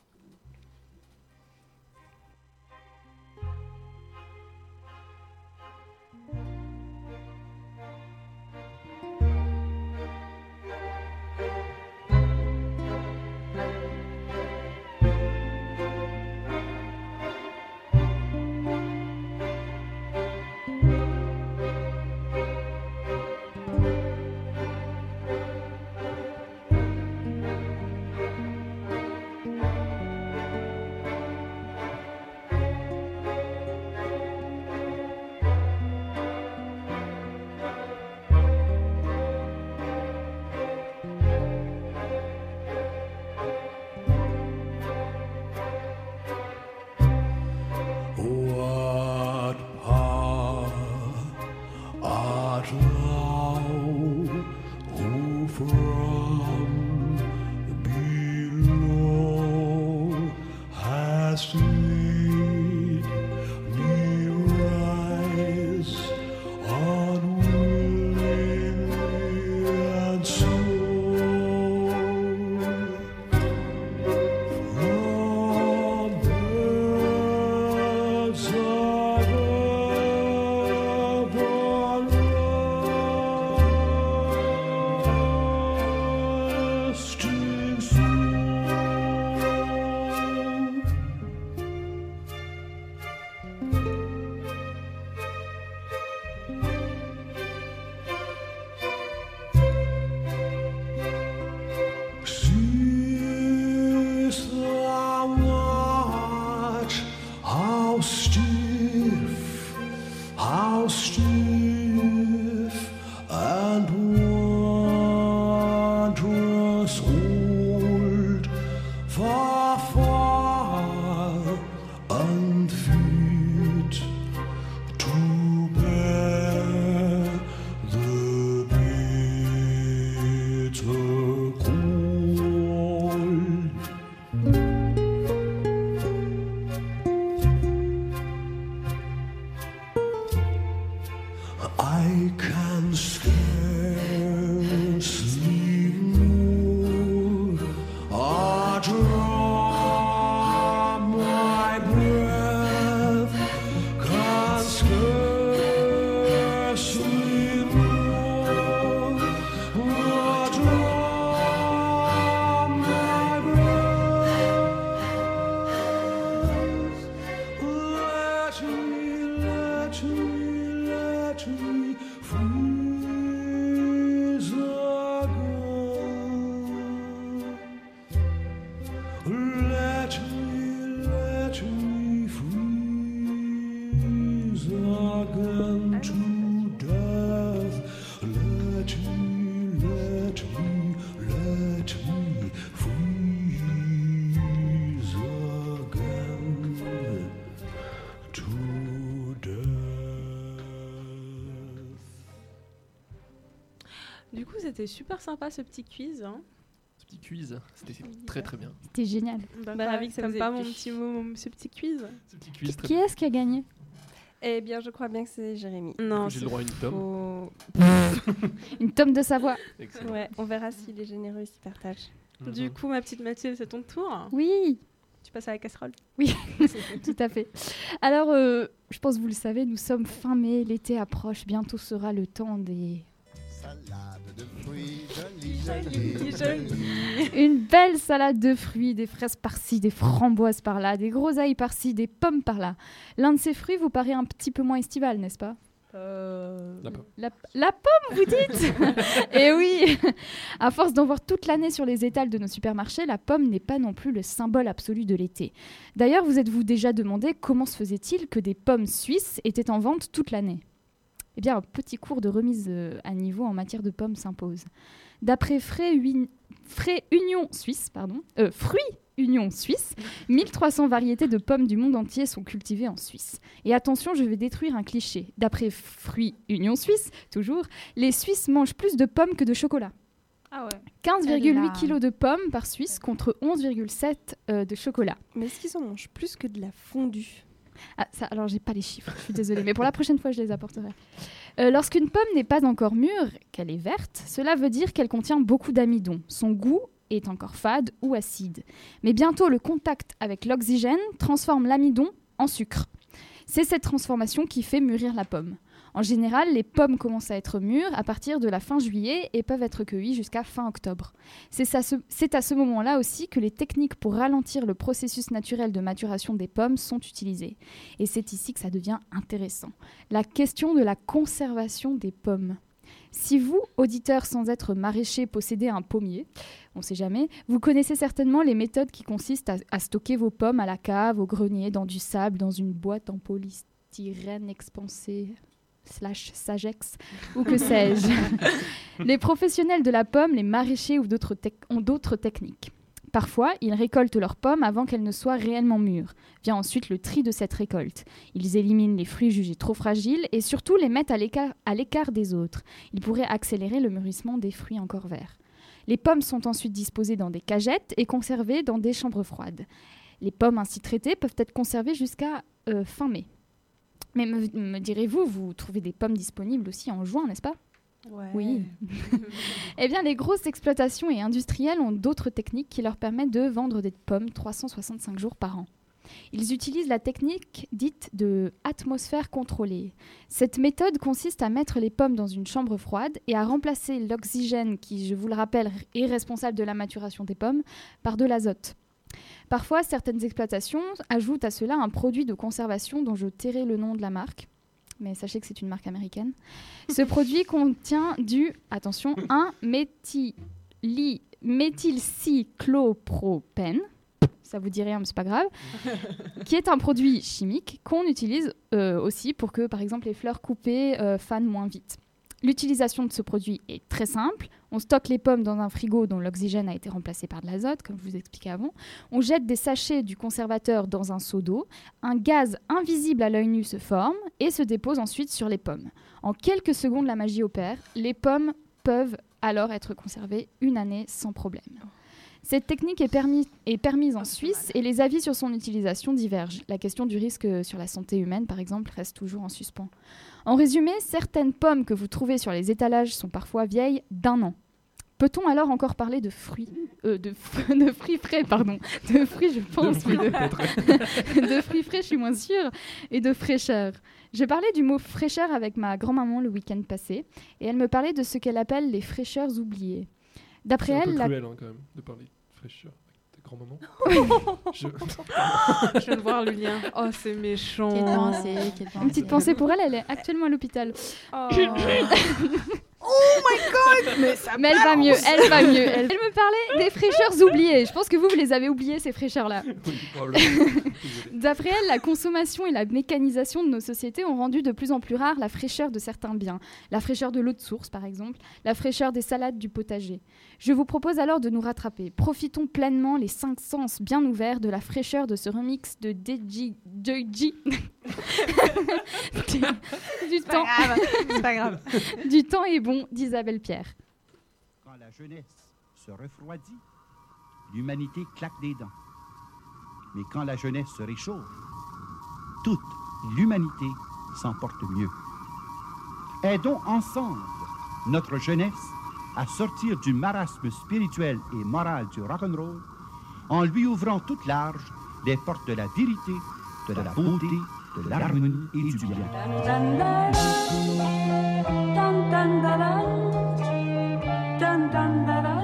C'était super sympa ce petit quiz. hein.
Ce petit quiz, c'était très très bien.
C'était génial.
Bah,
Bah,
pas-
ravi que ça vous
pas mon petit mot, mon- ce petit quiz
Ce petit quiz très
Qui est-ce qui a gagné?
Eh bien, je crois bien que c'est Jérémy.
Non,
J'ai le droit à une tome.
Faut-
Une tome de Savoie.
Ouais, on verra s'il est généreux et s'il partage.
Mhm.
Du coup, ma petite Mathilde, c'est ton tour.
Oui,
Tu passes à la casserole.
oui, tout à fait. Alors, euh, je pense que vous le savez, nous sommes fin mai, l'été approche, bientôt sera le temps des... Une belle salade de fruits, des fraises par-ci, des framboises par-là, des groseilles par-ci, des pommes par-là. L'un de ces fruits vous paraît un petit peu moins estival, n'est-ce pas?
La pomme.
La, la pomme, vous dites? Eh oui À force d'en voir toute l'année sur les étals de nos supermarchés, la pomme n'est pas non plus le symbole absolu de l'été. D'ailleurs, vous êtes-vous déjà demandé comment se faisait-il que des pommes suisses étaient en vente toute l'année? Eh bien, un petit cours de remise euh, à niveau en matière de pommes s'impose. D'après Frais, Frais Union Suisse, pardon, euh, Fruits Union Suisse, 1300 variétés de pommes du monde entier sont cultivées en Suisse. Et attention, je vais détruire un cliché. D'après Fruits Union Suisse, toujours, les Suisses mangent plus de pommes que de chocolat.
Ah ouais.
15,8
là.
kg de pommes par Suisse contre 11,7 euh, de chocolat.
Mais est-ce qu'ils en mangent plus que de la fondue?
Ah, ça, alors j'ai pas les chiffres, je suis désolée, mais pour la prochaine fois je les apporterai. Euh, Lorsqu'une pomme n'est pas encore mûre, qu'elle est verte, cela veut dire qu'elle contient beaucoup d'amidon. Son goût est encore fade ou acide. Mais bientôt le contact avec l'oxygène transforme l'amidon en sucre. C'est cette transformation qui fait mûrir la pomme. En général, les pommes commencent à être mûres à partir de la fin juillet et peuvent être cueillies jusqu'à fin octobre. C'est à ce moment-là aussi que les techniques pour ralentir le processus naturel de maturation des pommes sont utilisées. Et c'est ici que ça devient intéressant. La question de la conservation des pommes. Si vous, auditeurs sans être maraîcher, possédez un pommier, on ne sait jamais, vous connaissez certainement les méthodes qui consistent à, à stocker vos pommes à la cave, au grenier, dans du sable, dans une boîte en polystyrène expansé slash sagex ou que sais-je. les professionnels de la pomme, les maraîchers ou d'autres ont d'autres techniques. Parfois, ils récoltent leurs pommes avant qu'elles ne soient réellement mûres. Vient ensuite le tri de cette récolte. Ils éliminent les fruits jugés trop fragiles et surtout les mettent à l'écart- à l'écart des autres. Ils pourraient accélérer le mûrissement des fruits encore verts. Les pommes sont ensuite disposées dans des cagettes et conservées dans des chambres froides. Les pommes ainsi traitées peuvent être conservées jusqu'à euh, fin mai. Mais me, me direz-vous, vous trouvez des pommes disponibles aussi en juin, n'est-ce pas
Ouais.
Oui. eh bien, les grosses exploitations et industrielles ont d'autres techniques qui leur permettent de vendre des pommes 365 jours par an. Ils utilisent la technique dite de atmosphère contrôlée. Cette méthode consiste à mettre les pommes dans une chambre froide et à remplacer l'oxygène qui, je vous le rappelle, est responsable de la maturation des pommes, par de l'azote. Parfois, certaines exploitations ajoutent à cela un produit de conservation dont je tairai le nom de la marque, mais sachez que c'est une marque américaine. Ce produit contient du, attention, 1 méthyli- méthylcyclopropène. ça vous dit rien, mais c'est pas grave, qui est un produit chimique qu'on utilise euh, aussi pour que, par exemple, les fleurs coupées euh, fanent moins vite. L'utilisation de ce produit est très simple. On stocke les pommes dans un frigo dont l'oxygène a été remplacé par de l'azote, comme je vous expliquais avant. On jette des sachets du conservateur dans un seau d'eau. Un gaz invisible à l'œil nu se forme et se dépose ensuite sur les pommes. En quelques secondes, la magie opère. Les pommes peuvent alors être conservées une année sans problème. Cette technique est, permis- est permise en Suisse et les avis sur son utilisation divergent. La question du risque sur la santé humaine, par exemple, reste toujours en suspens. En résumé, certaines pommes que vous trouvez sur les étalages sont parfois vieilles d'un an. Peut-on alors encore parler de fruits euh, de, fr- de fruits frais, pardon. De fruits, je pense,
fruits,
mais de, de fruits frais, je suis moins sûre, et de fraîcheur. J'ai parlé du mot fraîcheur avec ma grand-maman le week-end passé, et elle me parlait de ce qu'elle appelle les fraîcheurs oubliées. D'après
C'est un
elle, la-
cruel hein, quand même de parler de fraîcheur avec ta grand-maman. Je-
Je viens de voir le lien. Oh, c'est méchant.
Quelle pensée, quelle
Une petite pensée pour elle, elle est actuellement à l'hôpital.
Oh.
oh my god Mais, Mais elle va mieux, elle va mieux. Elle, elle me parlait des fraîcheurs oubliées. Je pense que vous, vous les avez oubliées, ces fraîcheurs-là. D'après elle, la consommation et la mécanisation de nos sociétés ont rendu de plus en plus rare la fraîcheur de certains biens. La fraîcheur de l'eau de source, par exemple, la fraîcheur des salades du potager. Je vous propose alors de nous rattraper. Profitons pleinement les cinq sens bien ouverts de la fraîcheur de ce remix de DJ DJ du, du temps.
C'est pas grave.
du temps est bon d'Isabelle Pierre.
Quand la jeunesse se refroidit, l'humanité claque des dents. Mais quand la jeunesse se réchauffe, toute l'humanité s'en porte mieux. Aidons ensemble notre jeunesse à sortir du marasme spirituel et moral du rock'n'roll en lui ouvrant toutes larges les portes de la vérité, de la beauté, de l'harmonie et du bien.
tan tan darán, tan tan darán.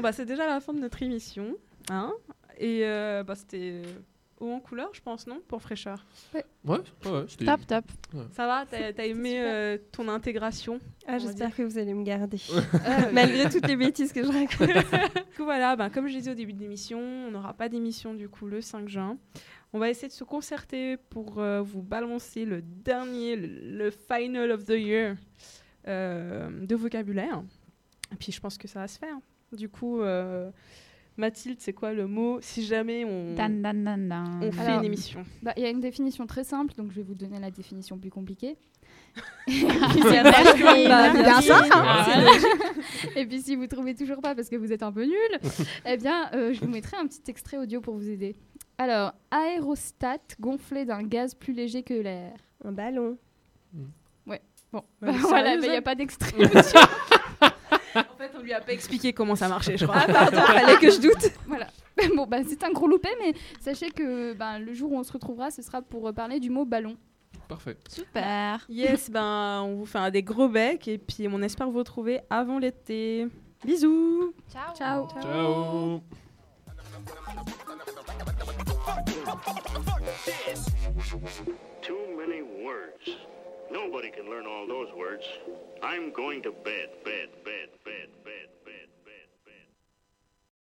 Bon,
bah, c'est déjà la fin de notre émission. Hein Et euh, bah, c'était haut en couleur, je pense, non Pour fraîcheur.
Ouais, ouais, ouais, c'était-
Top, top.
Ouais.
Ça va T'as aimé euh, ton intégration
Ah, j'espère que vous allez me garder.
Euh,
Malgré toutes les bêtises que je raconte.
Du coup, voilà, ben, comme je disais au début de l'émission, on n'aura pas d'émission du coup le 5 juin. On va essayer de se concerter pour euh, vous balancer le dernier, le, le final of the year euh, de vocabulaire. Et puis je pense que ça va se faire. Du coup, euh, Mathilde, c'est quoi le mot si jamais on,
Dan, dan, dan, dan.
on fait
Alors,
une émission
bah, Il y a une définition très simple, donc je vais vous donner la définition plus compliquée. Et puis si vous trouvez toujours pas parce que vous êtes un peu nul, eh bien euh, je vous mettrai un petit extrait audio pour vous aider. Alors, aérostat gonflé d'un gaz plus léger que l'air.
Un ballon.
Ouais. Bon, bah, voilà, mais il n'y a
ça
pas d'extrait.
On lui a pas expliqué comment ça marchait, je crois.
Ah, pardon, fallait que je doute. Voilà. Bon, bah, c'est un gros loupé, mais sachez que ben, le jour où on se retrouvera, ce sera pour euh, parler du mot ballon.
Parfait.
Super.
Yes, ben on vous fait un des gros becs et puis on espère vous retrouver avant l'été. Bisous.
Ciao.
Ciao.
Ciao.
Too many words. Nobody can learn all those words. I'm going to bed, bed, bed, bed, bed.